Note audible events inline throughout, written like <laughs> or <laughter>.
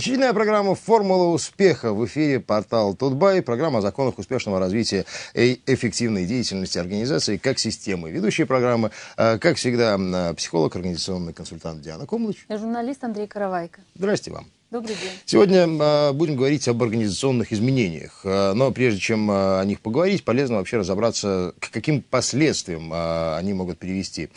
Очередная программа «Формула успеха» в эфире портал Тутбай. Программа о законах успешного развития и эффективной деятельности организации как системы. Ведущие программы, э, как всегда, э, психолог, организационный консультант Диана Комлыч. Журналист Андрей Каравайко. Здрасте вам. Добрый день. Сегодня э, будем говорить об организационных изменениях. Э, но прежде чем э, о них поговорить, полезно вообще разобраться, к каким последствиям э, они могут привести.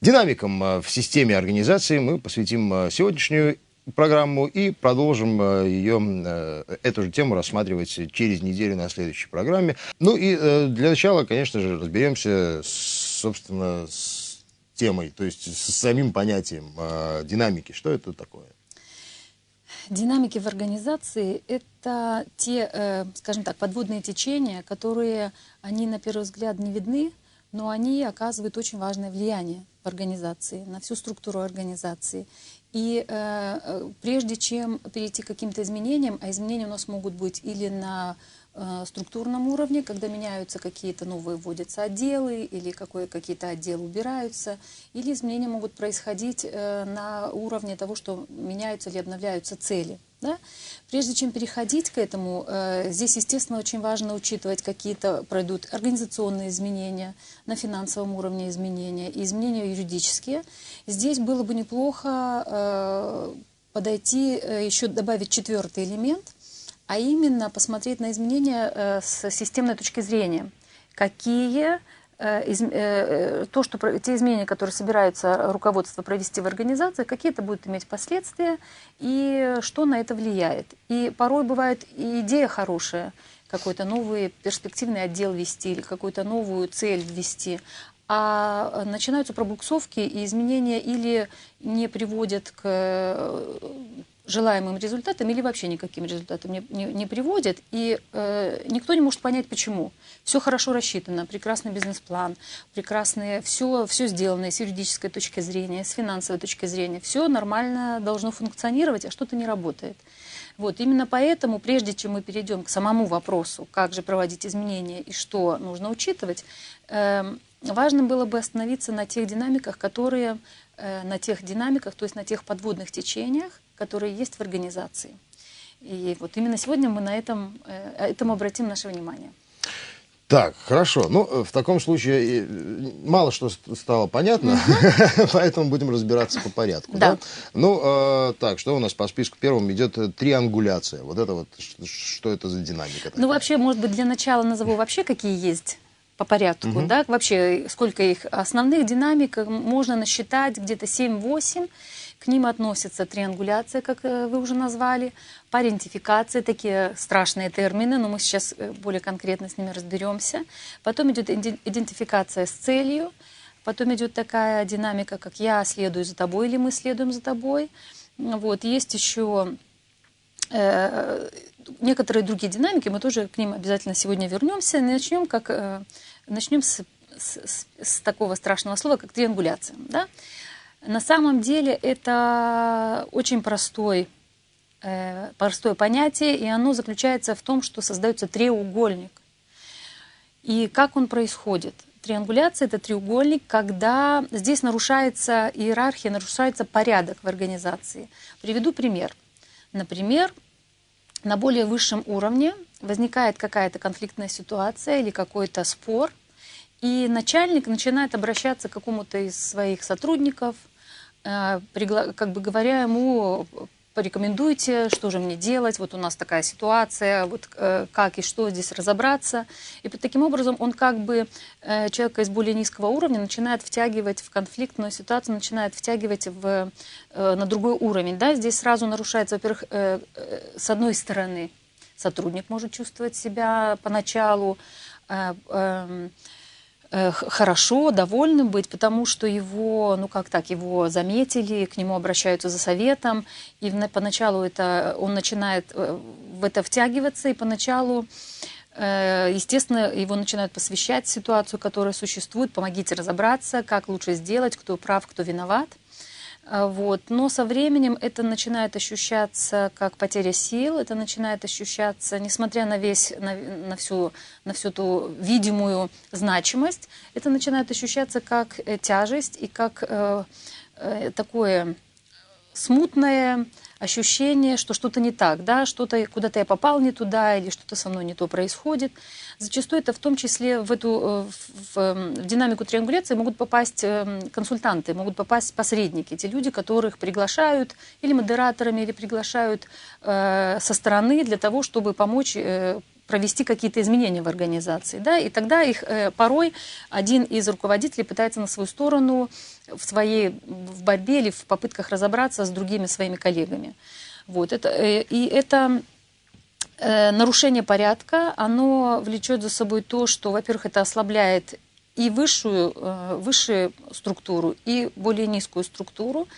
Динамикам в системе организации мы посвятим сегодняшнюю программу и продолжим э, ее, э, эту же тему рассматривать через неделю на следующей программе. Ну и э, для начала, конечно же, разберемся, собственно, с темой, то есть с самим понятием динамики. Что это такое? Динамики в организации – это те, скажем так, подводные течения, которые, они на первый взгляд не видны, но они оказывают очень важное влияние организации, на всю структуру организации. И э, э прежде чем перейти к каким-то изменениям, а изменения у нас могут быть или на структурном уровне, когда меняются какие-то новые, вводятся отделы или какие-то отделы убираются, или изменения могут происходить э, на уровне того, что меняются или обновляются цели. Да? Прежде чем переходить к этому, э, здесь, естественно, очень важно учитывать, какие-то пройдут организационные изменения, на финансовом уровне изменения изменения юридические. Здесь было бы неплохо подойти, еще добавить четвертый элемент, а именно посмотреть на изменения э, с системной точки зрения. Какие э, э, то, что те изменения, которые собирается руководство провести в организации, какие это будут иметь последствия и что на это влияет. И порой бывает и идея хорошая, какой-то новый перспективный отдел вести или какую-то новую цель ввести, а начинаются пробуксовки и изменения или не приводят к желаемым результатам или вообще никаким результатам не, не, не приводит. И э, никто не может понять, почему. Все хорошо рассчитано, прекрасный бизнес-план, прекрасные, все, все сделано с юридической точки зрения, с финансовой точки зрения. Все нормально должно функционировать, а что-то не работает. Вот, именно поэтому, прежде чем мы перейдем к самому вопросу, как же проводить изменения и что нужно учитывать, э, важно было бы остановиться на тех динамиках, которые, э, на тех динамиках, то есть на тех подводных течениях, которые есть в организации. И вот именно сегодня мы на этом, э, этому обратим наше внимание. Так, хорошо. Ну, э, в таком случае э, мало что стало понятно, <laughs> поэтому будем разбираться по порядку. Да. да? Ну, э, так, что у нас по списку первым идет триангуляция. Вот это вот, что это за динамика? Такая? Ну, вообще, может быть, для начала назову вообще, какие есть по порядку, угу. да, вообще сколько их основных динамик можно насчитать где-то 7-8. К ним относятся триангуляция, как э, вы уже назвали, парентификация, такие страшные термины, но мы сейчас э, более конкретно с ними разберемся. Потом идет идентификация с целью, потом идет такая динамика, как я следую за тобой или мы следуем за тобой. Вот. Есть еще э, некоторые другие динамики, мы тоже к ним обязательно сегодня вернемся. Начнем, как, э, начнем с, с, с такого страшного слова, как триангуляция. Да? На самом деле это очень простой, э, простое понятие, и оно заключается в том, что создается треугольник. И как он происходит? Триангуляция – это треугольник, когда здесь нарушается иерархия, нарушается порядок в организации. Приведу пример. Например, на более высшем уровне возникает какая-то конфликтная ситуация или какой-то спор, и начальник начинает обращаться к какому-то из своих сотрудников – Э, как бы говоря ему, порекомендуйте, что же мне делать, вот у нас такая ситуация, вот э, как и что здесь разобраться. И таким образом он как бы э, человека из более низкого уровня начинает втягивать в конфликтную ситуацию, начинает втягивать в, на другой уровень. Да? Здесь сразу нарушается, во-первых, с одной стороны, сотрудник может чувствовать себя поначалу эм, хорошо, довольным быть, потому что его, ну как так, его заметили, к нему обращаются за советом, и поначалу это, он начинает э, в это втягиваться, и поначалу, э, естественно, его начинают посвящать ситуацию, которая существует, помогите разобраться, как лучше сделать, кто прав, кто виноват – вот. Но со временем это начинает ощущаться как потеря сил, это начинает ощущаться, несмотря на, весь, на, на, всю, на всю ту видимую значимость, это начинает ощущаться как э, тяжесть и как э, э, такое смутное ощущение, что что-то не так, да, что-то куда-то я попал не туда или что-то со мной не то происходит. Зачастую это в том числе в эту э, в, эм, в динамику триангуляции могут попасть эм, консультанты, могут попасть посредники, те люди, которых приглашают или модераторами, или приглашают э, со стороны для того, чтобы помочь э, провести какие-то изменения в организации. Да? И тогда их э, порой один из руководителей пытается на свою сторону в своей в борьбе или в попытках разобраться с другими своими коллегами. Вот. Это, э, и это э, нарушение порядка, оно влечет за собой то, что, во-первых, это ослабляет и высшую, э, высшую структуру, и более низкую структуру.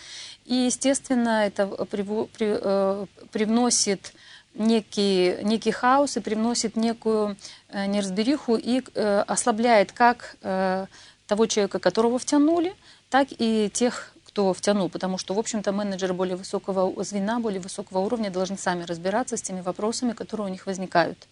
И, естественно, это при, при, э, привносит некий, некий хаос и привносит некую э, неразбериху и э, ослабляет как э, того человека, которого втянули, так и тех, кто втянул, потому что, в общем-то, менеджеры более высокого звена, более высокого уровня должны сами разбираться с теми вопросами, которые у них возникают.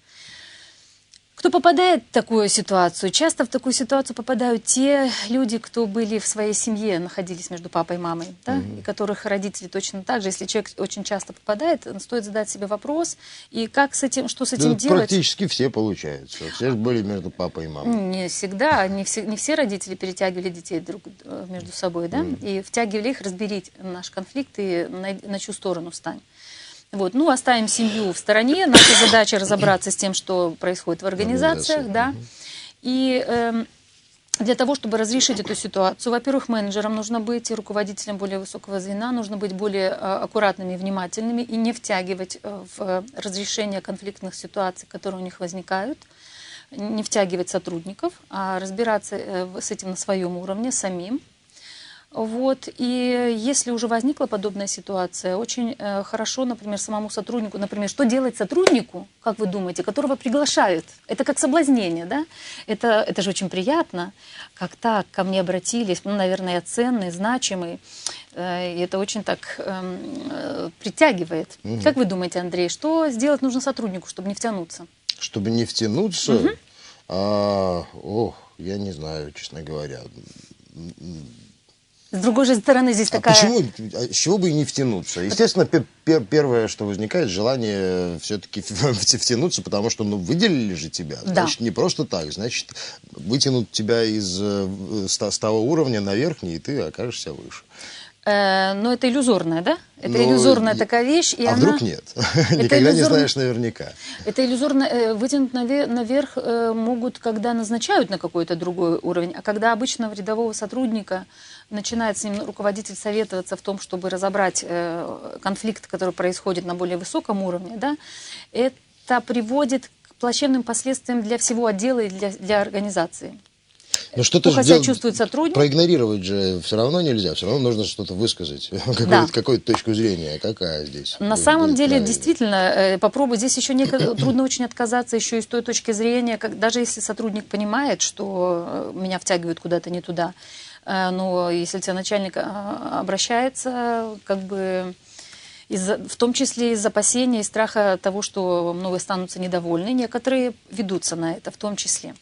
Кто попадает в такую ситуацию? Часто в такую ситуацию попадают те люди, кто были в своей семье, находились между папой и мамой, да, угу. и которых родители точно так же. Если человек очень часто попадает, стоит задать себе вопрос, и как с этим, что с этим да, делать? Практически все получается. Все были между папой и мамой. Не всегда, не все, не все родители перетягивали детей друг э, между собой, да, угу. и втягивали их разберить наш конфликт и на, на чью сторону встань. Вот. Ну, оставим семью в стороне. Наша задача разобраться с тем, что происходит в организациях. Да. И э, для того, чтобы разрешить эту ситуацию, во-первых, менеджерам нужно быть и руководителям более высокого звена, нужно быть более э, аккуратными и внимательными и не втягивать э, в разрешение конфликтных ситуаций, которые у них возникают, не втягивать сотрудников, а разбираться э, с этим на своем уровне самим. Вот. И если уже возникла подобная ситуация, очень э, хорошо, например, самому сотруднику, например, что делать сотруднику, как вы думаете, которого приглашают? Это как соблазнение, да? Это, это же очень приятно, как так ко мне обратились, ну, наверное, я ценный, значимый. Э, и это очень так эм, э, притягивает. Угу. Как вы думаете, Андрей, что сделать нужно сотруднику, чтобы не втянуться? Чтобы не втянуться? Угу. А, ох, я не знаю, честно говоря с другой же стороны, здесь а такая... Почему? А с чего бы и не втянуться? Естественно, пер пер первое, что возникает, желание все-таки <laughs> втянуться, потому что, ну, выделили же тебя. Да. Значит, не просто так. Значит, вытянут тебя из э, с того уровня на верхний, и ты окажешься выше. Э, но это иллюзорная, да? Это ну, иллюзорная и... такая вещь. И а она... вдруг нет? <laughs> <laughs> Никогда не знаешь наверняка. Это иллюзорно э, вытянуть наверх могут, когда назначают на какой-то другой уровень, а когда обычного рядового сотрудника начинает с ним руководитель советоваться в том, чтобы разобрать э, конфликт, который происходит на более высоком уровне, да, это приводит к плачевным последствиям для всего отдела и для, для организации. Но что-то же дел... чувствует сотрудник. Проигнорировать же все равно нельзя, все равно нужно что-то высказать, <laughs> какую-то, да. какую точку зрения, какая здесь. На самом деле, правильно. действительно, э, попробуй, здесь еще не, <clears throat> трудно очень отказаться еще и с той точки зрения, как, даже если сотрудник понимает, что э, меня втягивают куда-то не туда, Э, но если тебе начальник э, обращается, как бы из в том числе из опасения и страха того, что многие останутся недовольны, некоторые ведутся на это в том числе.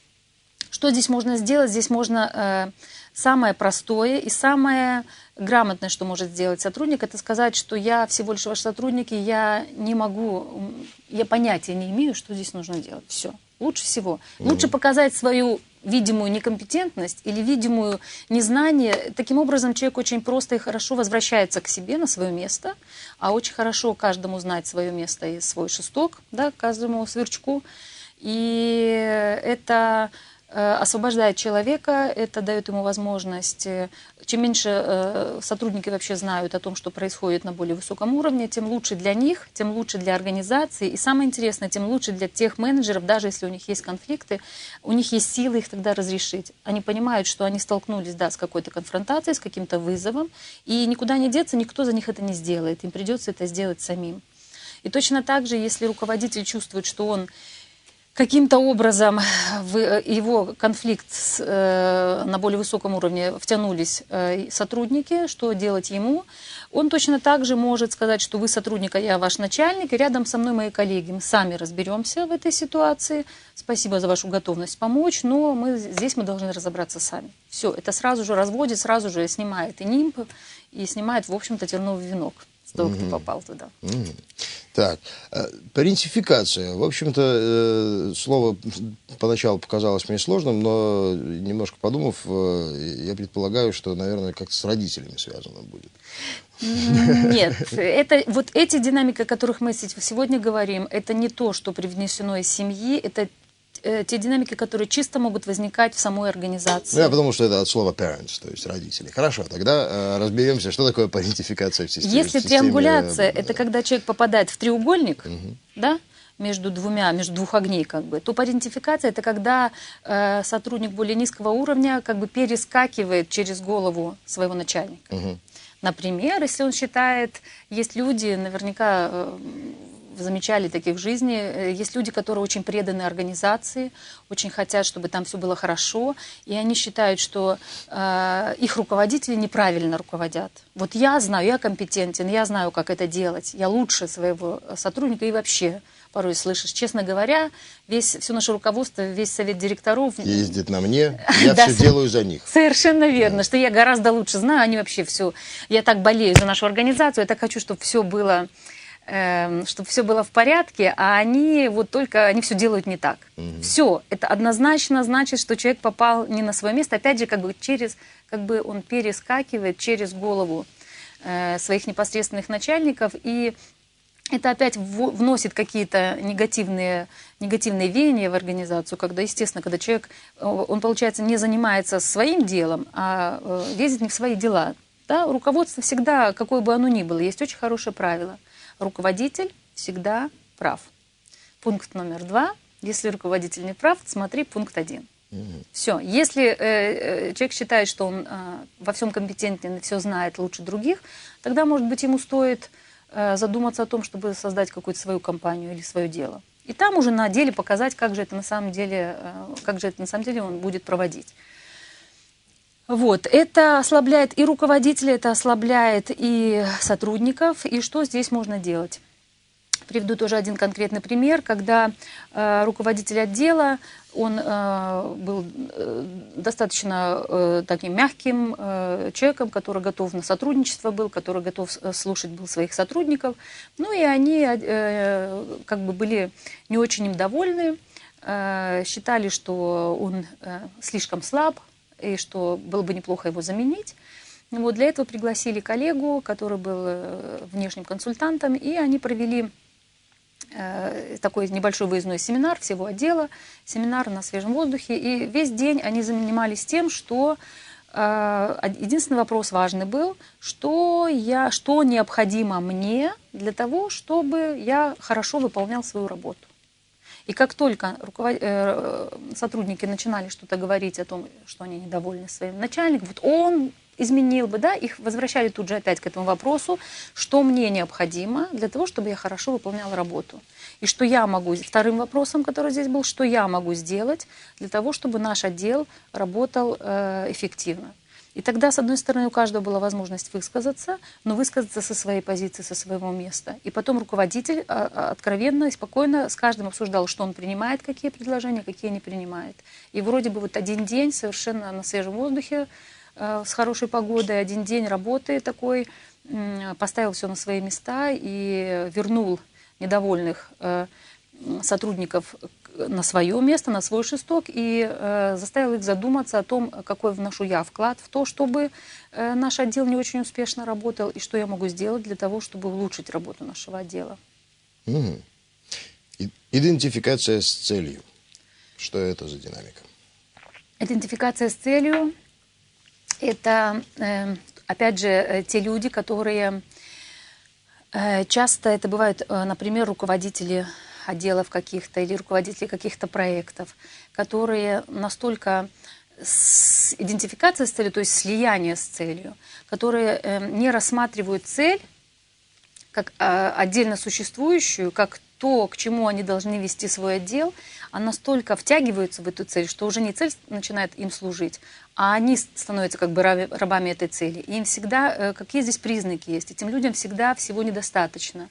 Что здесь можно сделать? Здесь можно э, самое простое и самое грамотное, что может сделать сотрудник, это сказать, что я всего лишь ваш сотрудник, и я не могу, я понятия не имею, что здесь нужно делать. Все. Лучше всего. Mm-hmm. Лучше показать свою видимую некомпетентность или видимую незнание. Таким образом, человек очень просто и хорошо возвращается к себе на свое место, а очень хорошо каждому знать свое место и свой шесток, да, каждому сверчку. И это освобождает человека, это дает ему возможность, э, чем меньше э, сотрудники вообще знают о том, что происходит на более высоком уровне, тем лучше для них, тем лучше для организации, и самое интересное, тем лучше для тех менеджеров, даже если у них есть конфликты, у них есть силы их тогда разрешить. Они понимают, что они столкнулись да, с какой-то конфронтацией, с каким-то вызовом, и никуда не деться, никто за них это не сделает, им придется это сделать самим. И точно так же, если руководитель чувствует, что он каким-то образом в э, его конфликт с, э, на более высоком уровне втянулись э, сотрудники, что делать ему, он точно так же может сказать, что вы сотрудник, а я ваш начальник, и рядом со мной мои коллеги. Мы сами разберемся в этой ситуации. Спасибо за вашу готовность помочь, но мы, здесь мы должны разобраться сами. Все, это сразу же разводит, сразу же снимает и нимб, и снимает, в общем-то, терновый венок того, кто попал туда. Так, э, парентификация. В общем-то, э, слово поначалу показалось мне сложным, но немножко подумав, э, я предполагаю, что, наверное, как-то с родителями связано будет. Нет, <laughs> это вот эти динамики, о которых мы сегодня говорим, это не то, что привнесено из семьи, это э, те динамики, которые чисто могут возникать в самой организации. Ну, я подумал, что это от слова parents, то есть родители. Хорошо, тогда э, разберемся, что такое парентификация в системе. Если в системе, триангуляция, да. это когда человек попадает в треугольник, угу. да, между двумя, между двух огней, как бы, то парентификация это когда э, сотрудник более низкого уровня как бы перескакивает через голову своего начальника. Угу. Например, если он считает, есть люди, наверняка э, замечали таких в жизни. Э, есть люди, которые очень преданы организации, очень хотят, чтобы там все было хорошо, и они считают, что э, их руководители неправильно руководят. Вот я знаю, я компетентен, я знаю, как это делать, я лучше своего сотрудника и вообще порой слышишь. Честно говоря, весь, все наше руководство, весь совет директоров... <laughs> Ездит на мне, я <laughs> да, все делаю за них. Совершенно верно, да. что я гораздо лучше знаю, они вообще все... Я так болею за нашу организацию, я так хочу, чтобы все было чтобы все было в порядке, а они вот только, они все делают не так. Угу. Все, это однозначно значит, что человек попал не на свое место, опять же, как бы через, как бы он перескакивает через голову э, своих непосредственных начальников, и это опять вносит какие-то негативные, негативные веяния в организацию, когда, естественно, когда человек, э, он, получается, не занимается своим делом, а э, лезет не в свои дела. Да? Руководство всегда, какое бы оно ни было, есть очень хорошее правило. Руководитель всегда прав. Пункт номер два. Если руководитель не прав, смотри пункт один. Угу. Все. Если э, э, человек считает, что он э, во всем компетентен и все знает лучше других, тогда, может быть, ему стоит Э, задуматься о том, чтобы создать какую-то свою компанию или свое дело. И там уже на деле показать, как же это на самом деле, э, как же это на самом деле он будет проводить. Вот, это ослабляет и руководителя, это ослабляет и сотрудников, и что здесь можно делать? Приведу тоже один конкретный пример, когда э, руководитель отдела, он э, был э, достаточно э, таким мягким э, человеком, который готов на сотрудничество был, который готов слушать был своих сотрудников. Ну и они э, как бы были не очень им довольны, э, считали, что он э, слишком слаб и что было бы неплохо его заменить. Вот для этого пригласили коллегу, который был э, внешним консультантом, и они провели Э, такой небольшой выездной семинар всего отдела, семинар на свежем воздухе. И весь день они занимались тем, что э, единственный вопрос важный был, что, я, что необходимо мне для того, чтобы я хорошо выполнял свою работу. И как только руковод... Э, сотрудники начинали что-то говорить о том, что они недовольны своим начальником, вот он изменил бы, да, их возвращали тут же опять к этому вопросу, что мне необходимо для того, чтобы я хорошо выполняла работу. И что я могу, вторым вопросом, который здесь был, что я могу сделать для того, чтобы наш отдел работал э, эффективно. И тогда, с одной стороны, у каждого была возможность высказаться, но высказаться со своей позиции, со своего места. И потом руководитель а, а, откровенно и спокойно с каждым обсуждал, что он принимает, какие предложения, какие не принимает. И вроде бы вот один день совершенно на свежем воздухе Э, с хорошей погодой, один день работы такой, поставил все на свои места и вернул недовольных э, сотрудников на свое место, на свой шесток и э, заставил их задуматься о том, какой вношу я вклад в то, чтобы наш отдел не очень успешно работал и что я могу сделать для того, чтобы улучшить работу нашего отдела. Угу. Идентификация с целью. Что это за динамика? Идентификация с целью это, эм, опять же, э, те люди, которые э, часто это бывают, э, например, руководители отделов каких-то или руководители каких-то проектов, которые настолько с идентификация с целью, то есть слияние с целью, которые эм, не рассматривают цель как а, отдельно существующую, как то, к чему они должны вести свой отдел, а настолько втягиваются в эту цель, что уже не цель начинает им служить, а они становятся как бы рабами этой цели. И им всегда, э, какие здесь признаки есть, этим людям всегда всего недостаточно.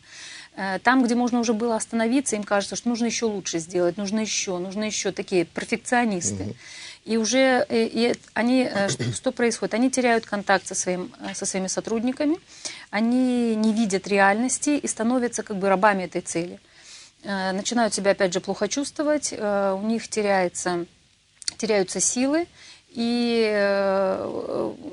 Э, там, где можно уже было остановиться, им кажется, что нужно еще лучше сделать, нужно еще, нужно еще такие перфекционисты. Угу. И уже и они, <clears throat> что происходит? Они теряют контакт со, своим, со своими сотрудниками, они не видят реальности и становятся как бы рабами этой цели. Начинают себя опять же плохо чувствовать, у них теряется, теряются силы, и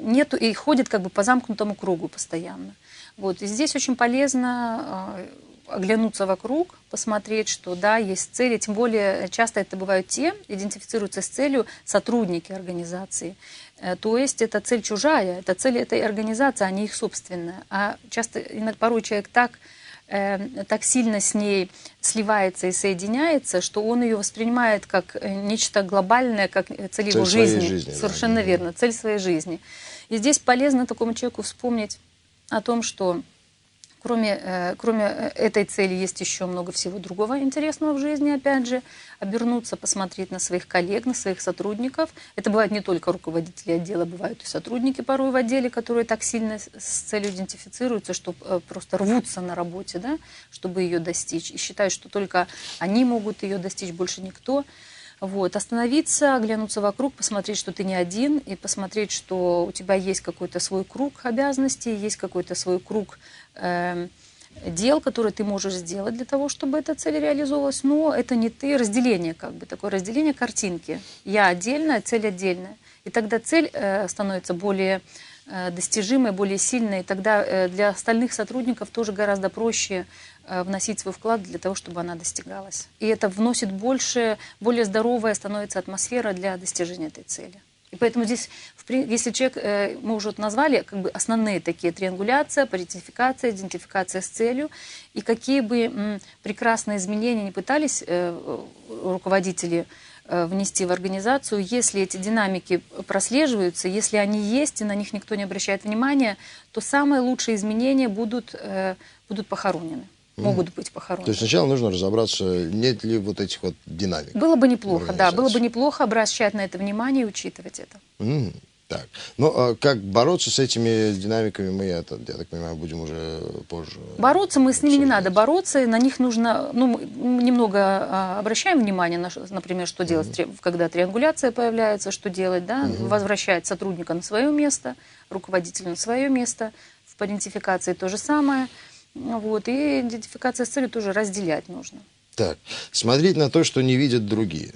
нету, и ходят как бы по замкнутому кругу постоянно. Вот, и здесь очень полезно оглянуться вокруг, посмотреть, что да, есть цели, тем более часто это бывают те, идентифицируются с целью сотрудники организации. Э, то есть это цель чужая, это цель этой организации, а не их собственная. А часто, порой человек так, э, так сильно с ней сливается и соединяется, что он ее воспринимает как э, нечто глобальное, как цель, цель его жизни. жизни. Совершенно да. верно, цель своей жизни. И здесь полезно такому человеку вспомнить о том, что Кроме, э, кроме э, этой цели есть еще много всего другого интересного в жизни, опять же, обернуться, посмотреть на своих коллег, на своих сотрудников. Это бывает не только руководители отдела, бывают и сотрудники порой в отделе, которые так сильно с целью идентифицируются, что э, просто рвутся на работе, да, чтобы ее достичь. И считают, что только они могут ее достичь, больше никто. Вот, остановиться, оглянуться вокруг, посмотреть, что ты не один, и посмотреть, что у тебя есть какой-то свой круг обязанностей, есть какой-то свой круг э, дел, которые ты можешь сделать для того, чтобы эта цель реализовалась, но это не ты, разделение как бы, такое разделение картинки. Я отдельная, цель отдельная. И тогда цель э, становится более э, достижимой, более сильной, и тогда э, для остальных сотрудников тоже гораздо проще вносить свой вклад для того, чтобы она достигалась. И это вносит больше, более здоровая становится атмосфера для достижения этой цели. И поэтому здесь, если человек, э, мы уже назвали как бы основные такие триангуляция, паритификация, идентификация с целью, и какие бы прекрасные изменения не пытались э, руководители внести в организацию, если эти динамики прослеживаются, если они есть и на них никто не обращает внимания, то самые лучшие изменения будут, будут похоронены могут быть похоронены. То есть сначала нужно разобраться, нет ли вот этих вот динамик. Было бы неплохо, да, было бы неплохо обращать на это внимание и учитывать это. Mm. Так, ну а как бороться с этими динамиками, мы, я, я так понимаю, будем уже позже. Бороться мы с ними не надо бороться, на них нужно, ну, мы немного а, обращаем внимание, на, например, что делать, mm-hmm. когда триангуляция появляется, что делать, да, mm-hmm. возвращать сотрудника на свое место, руководителя на свое место, в идентификации то же самое. Вот, и идентификация с целью тоже разделять нужно. Так, смотреть на то, что не видят другие.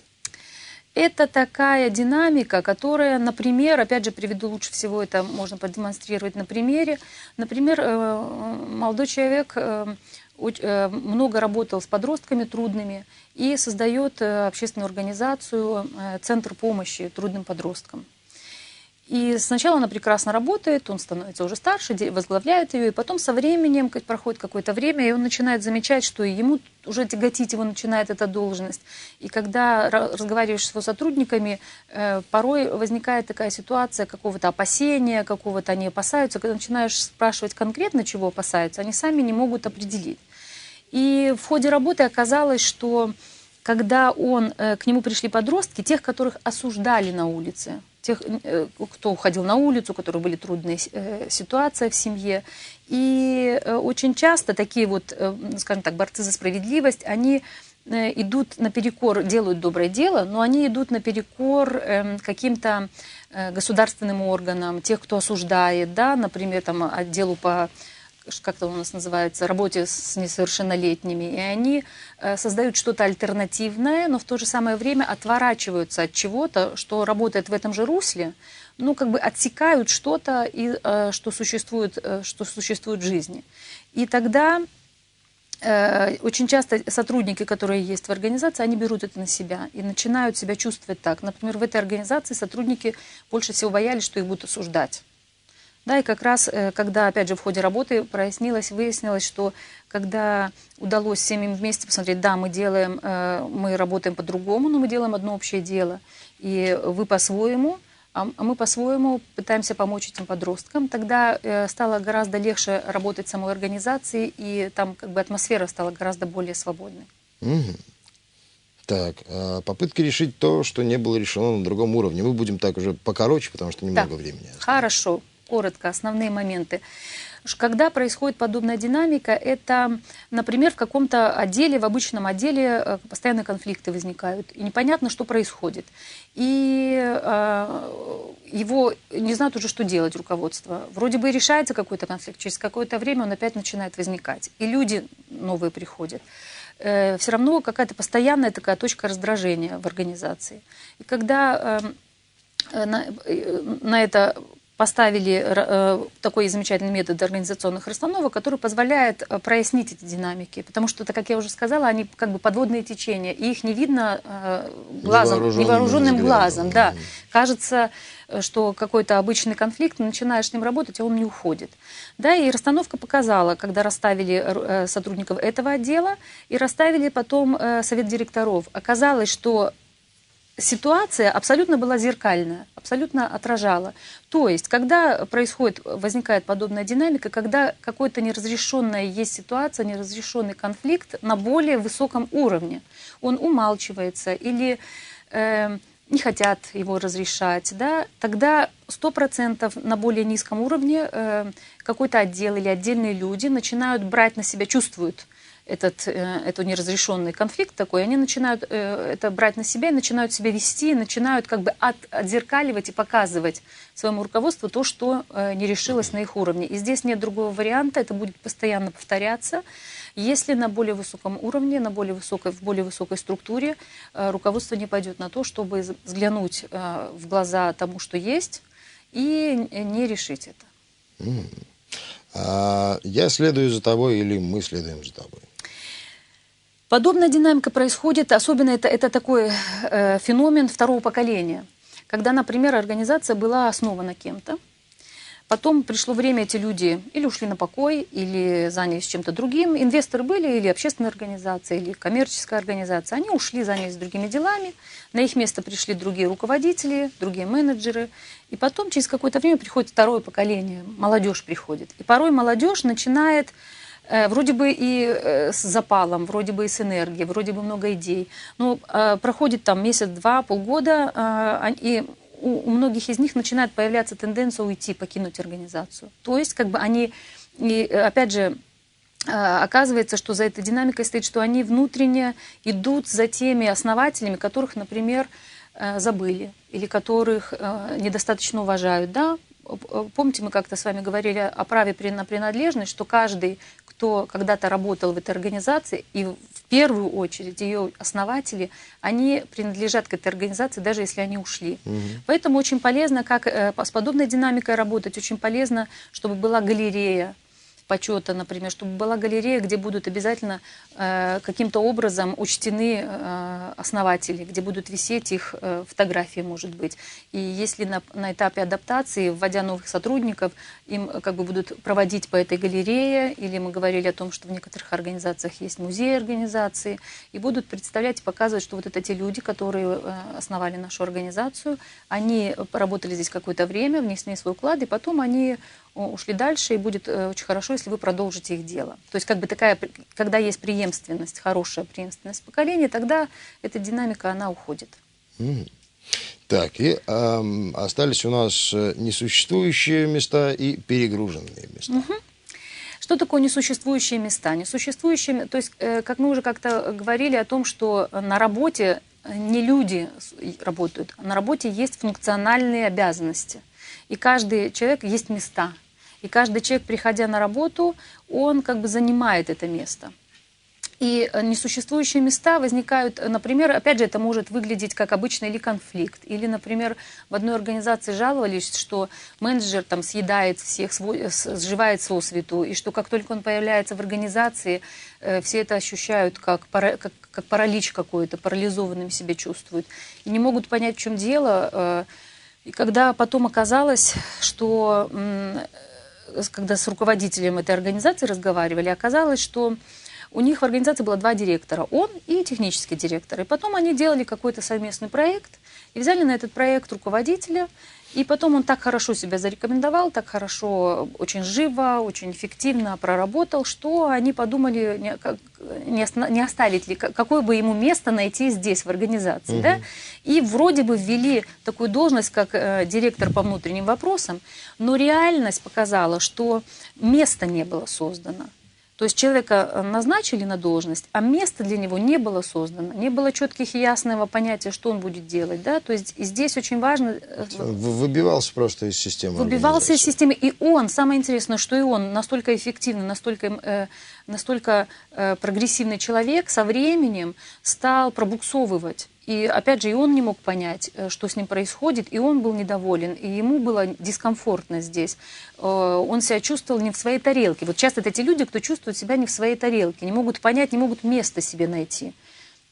Это такая динамика, которая, например, опять же, приведу лучше всего, это можно продемонстрировать на примере. Например, э, молодой человек э, э, много работал с подростками трудными и создает общественную организацию «Центр помощи трудным подросткам». И сначала она прекрасно работает, он становится уже старше, возглавляет ее, и потом со временем, проходит какое-то время, и он начинает замечать, что ему уже тяготить его начинает эта должность. И когда разговариваешь с его сотрудниками, э, порой возникает такая ситуация какого-то опасения, какого-то они опасаются. Когда начинаешь спрашивать конкретно, чего опасаются, они сами не могут определить. И в ходе работы оказалось, что когда он, э, к нему пришли подростки, тех, которых осуждали на улице, тех, э, кто уходил на улицу, у которых были трудные э, ситуации в семье. И э, очень часто такие вот, скажем так, борцы за справедливость, они идут наперекор, делают доброе дело, но они идут наперекор эм, каким-то государственным органам, тех, кто осуждает, да, например, там, отделу по как это у нас называется, работе с несовершеннолетними, и они э, создают что-то альтернативное, но в то же самое время отворачиваются от чего-то, что работает в этом же русле, ну, как бы отсекают что-то, и, э, что, существует, э, что существует в жизни. И тогда очень часто сотрудники, которые есть в организации, они берут это на себя и начинают себя чувствовать так. Например, в этой организации сотрудники больше всего боялись, что их будут осуждать. Да, и как раз, э, когда, опять же, в ходе работы прояснилось, выяснилось, что когда удалось всем им вместе посмотреть, да, мы делаем, э, мы работаем по-другому, но мы делаем одно общее дело, и вы по-своему, а, а мы по-своему пытаемся помочь этим подросткам, тогда э, стало гораздо легче работать самой организации, и там как бы атмосфера стала гораздо более свободной. Угу. Так, а попытки решить то, что не было решено на другом уровне. Мы будем так уже покороче, потому что немного да. времени. Хорошо коротко основные моменты. Когда происходит подобная динамика, это, например, в каком-то отделе, в обычном отделе э, постоянные конфликты возникают, и непонятно, что происходит. И э, его не знают уже, что делать руководство. Вроде бы и решается какой-то конфликт, через какое-то время он опять начинает возникать. И люди новые приходят. Э, все равно какая-то постоянная такая точка раздражения в организации. И когда эм, э, на, э, на это поставили э, такой замечательный метод организационных расстановок, который позволяет э, прояснить эти динамики. Потому что, это, как я уже сказала, они как бы подводные течения, и их не видно э, глазом, невооруженным, невооруженным глазом. Да. Кажется, что какой-то обычный конфликт, начинаешь с ним работать, а он не уходит. Да, и расстановка показала, когда расставили сотрудников этого отдела и расставили потом совет директоров. Оказалось, что ситуация абсолютно была зеркальная, абсолютно отражала. То есть, когда происходит, возникает подобная динамика, когда какой-то неразрешенная есть ситуация, неразрешенный конфликт на более высоком уровне, он умалчивается или э, не хотят его разрешать, да, тогда 100% на более низком уровне э, какой-то отдел или отдельные люди начинают брать на себя, чувствуют этот, э, этот неразрешенный конфликт такой, они начинают э, это брать на себя и начинают себя вести, начинают как бы от, отзеркаливать и показывать своему руководству то, что э, не решилось на их уровне. И здесь нет другого варианта, это будет постоянно повторяться. Если на более высоком уровне, на более высокой, в более высокой структуре руководство не пойдет на то, чтобы взглянуть в глаза тому, что есть, и не решить это. А я следую за тобой или мы следуем за тобой? Подобная динамика происходит, особенно это, это такой э, феномен второго поколения, когда, например, организация была основана кем-то, потом пришло время, эти люди или ушли на покой, или занялись чем-то другим, инвесторы были или общественная организация, или коммерческая организация, они ушли, занялись другими делами, на их место пришли другие руководители, другие менеджеры, и потом через какое-то время приходит второе поколение, молодежь приходит, и порой молодежь начинает вроде бы и э, с запалом, вроде бы и с энергией, вроде бы много идей. Но э, проходит там месяц, два, полгода, и у многих из них начинает появляться тенденция уйти, покинуть организацию. То есть как бы они, и опять же, оказывается, что за этой динамикой стоит, что они внутренне идут за теми основателями, которых, например, забыли или которых недостаточно уважают. Да, Помните, мы как-то с вами говорили о праве на принадлежность, что каждый, кто когда-то работал в этой организации, и в первую очередь ее основатели, они принадлежат к этой организации, даже если они ушли. Угу. Поэтому очень полезно, как э, с подобной динамикой работать, очень полезно, чтобы была галерея почета, например, чтобы была галерея, где будут обязательно э, каким-то образом учтены э, основатели, где будут висеть их э, фотографии, может быть. И если на, на этапе адаптации, вводя новых сотрудников, им э, как бы будут проводить по этой галерее, или мы говорили о том, что в некоторых организациях есть музей организации, и будут представлять показывать, что вот это те люди, которые э, основали нашу организацию, они работали здесь какое-то время, внесли свой вклад, и потом они ушли дальше, и будет э, очень хорошо, если вы продолжите их дело. То есть как бы такая, когда есть преемственность, хорошая преемственность поколения, тогда эта динамика, она уходит. Mm. Так, и э, остались у нас э, несуществующие места и перегруженные места. Угу. Что такое несуществующие места? Несуществующие, то есть, э, как мы уже как-то говорили о том, что на работе не люди работают, а на работе есть функциональные обязанности. И каждый человек есть места, и каждый человек, приходя на работу, он как бы занимает это место. И э, несуществующие места возникают, э, например, опять же, это может выглядеть как обычный или конфликт. Или, например, в одной организации жаловались, что менеджер там съедает всех, свой, сживает сосвету, и что как только он появляется в организации, э, все это ощущают как, пара, как, как паралич какой-то, парализованным себя чувствуют. И не могут понять, в чем дело. И когда потом оказалось, что когда с руководителем этой организации разговаривали, оказалось, что у них в организации было два директора, он и технический директор. И потом они делали какой-то совместный проект и взяли на этот проект руководителя И потом он так хорошо себя зарекомендовал, так хорошо, очень живо, очень эффективно проработал, что они подумали, не, как, не, не оставить ли, какое бы ему место найти здесь, в организации. Да? И вроде бы ввели такую должность, как э, директор по внутренним вопросам, но реальность показала, что места не было создано. То есть человека э, назначили на должность, а место для него не было создано, не было четких и ясного понятия, что он будет делать. Да? То есть здесь очень важно... э, В- Выбивался просто из системы. Выбивался из системы, и он, самое интересное, что и он настолько эффективный, настолько, э, настолько э, прогрессивный человек со временем стал пробуксовывать. И опять же, и он не мог понять, э, что с ним происходит, и он был недоволен, и ему было дискомфортно здесь. Э, Он себя чувствовал не в своей тарелке. Вот часто это те люди, кто чувствует себя не в своей тарелке, не могут понять, не могут место себе найти.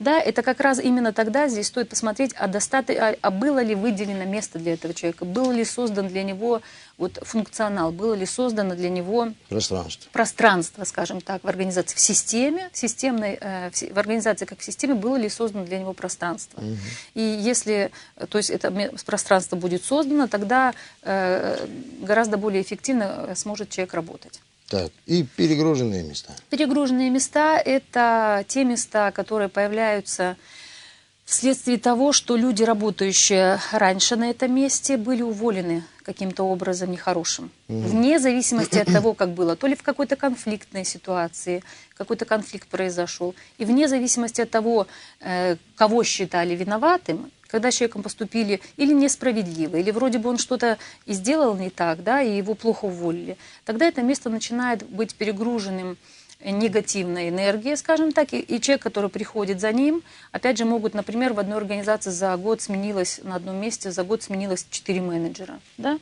Да, это как раз именно тогда здесь стоит посмотреть, а, достаточно, а, а было ли выделено место для этого человека, был ли создан для него вот, функционал, было ли создано для него Пространство. пространство, скажем так, в организации, в системе, в, системной, э, в, в организации как в системе, было ли создано для него пространство. И если, э, то есть это пространство будет создано, тогда э, гораздо более эффективно э, сможет человек работать. Так, и перегруженные места. Перегруженные места – это те места, которые появляются вследствие того, что люди, работающие раньше на этом месте, были уволены каким-то образом нехорошим. Вне зависимости от того, как было. То ли в какой-то конфликтной ситуации, какой-то конфликт произошел. И вне зависимости от того, э, кого считали виноватым, когда с человеком поступили или несправедливо, или вроде бы он что-то и сделал не так, да, и его плохо уволили, тогда это место начинает быть перегруженным негативной энергией, скажем так, и, и человек, который приходит за ним, опять же, могут, например, в одной организации за год сменилось, на одном месте за год сменилось 4 менеджера, да,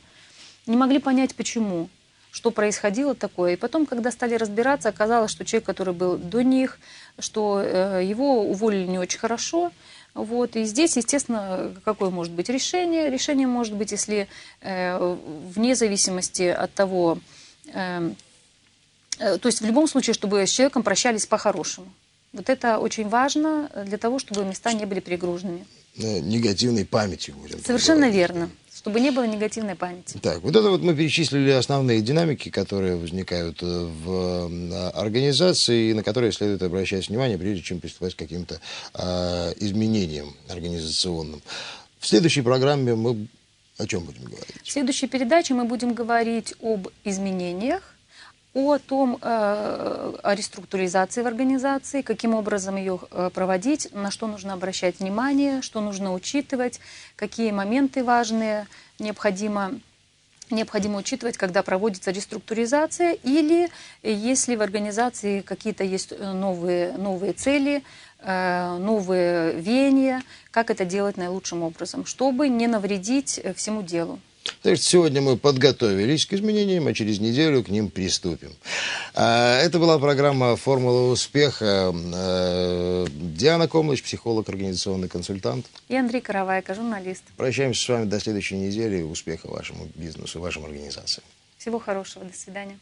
не могли понять, почему, что происходило такое. И потом, когда стали разбираться, оказалось, что человек, который был до них, что э, его уволили не очень хорошо. Вот. И здесь, естественно, какое может быть решение? Решение может быть, если э, вне зависимости от того, э, э, то есть в любом случае, чтобы с человеком прощались по-хорошему. Вот это очень важно для того, чтобы места не были перегруженными. Э, Негативной памятью. будем Совершенно говорить. верно. Чтобы не было негативной памяти. Так, вот это вот мы перечислили основные динамики, которые возникают э, в э, организации, и на которые следует обращать внимание, прежде чем приступать к каким-то э, изменениям организационным. В следующей программе мы о чем будем говорить? В следующей передаче мы будем говорить об изменениях, о том, э, о реструктуризации в организации, каким образом ее э, проводить, на что нужно обращать внимание, что нужно учитывать, какие моменты важные необходимо необходимо учитывать, когда проводится реструктуризация, или если в организации какие-то есть э, новые, новые цели, новые веяния, как это делать наилучшим образом, чтобы не навредить всему делу. Что сегодня мы подготовились к изменениям, а через неделю к ним приступим. А, Это была программа «Формула успеха». Э, Диана Комлыч, психолог, организационный консультант. И Андрей Каравайко, журналист. Прощаемся с вами до следующей недели. Успеха вашему бизнесу, вашим организациям. Всего хорошего, до свидания.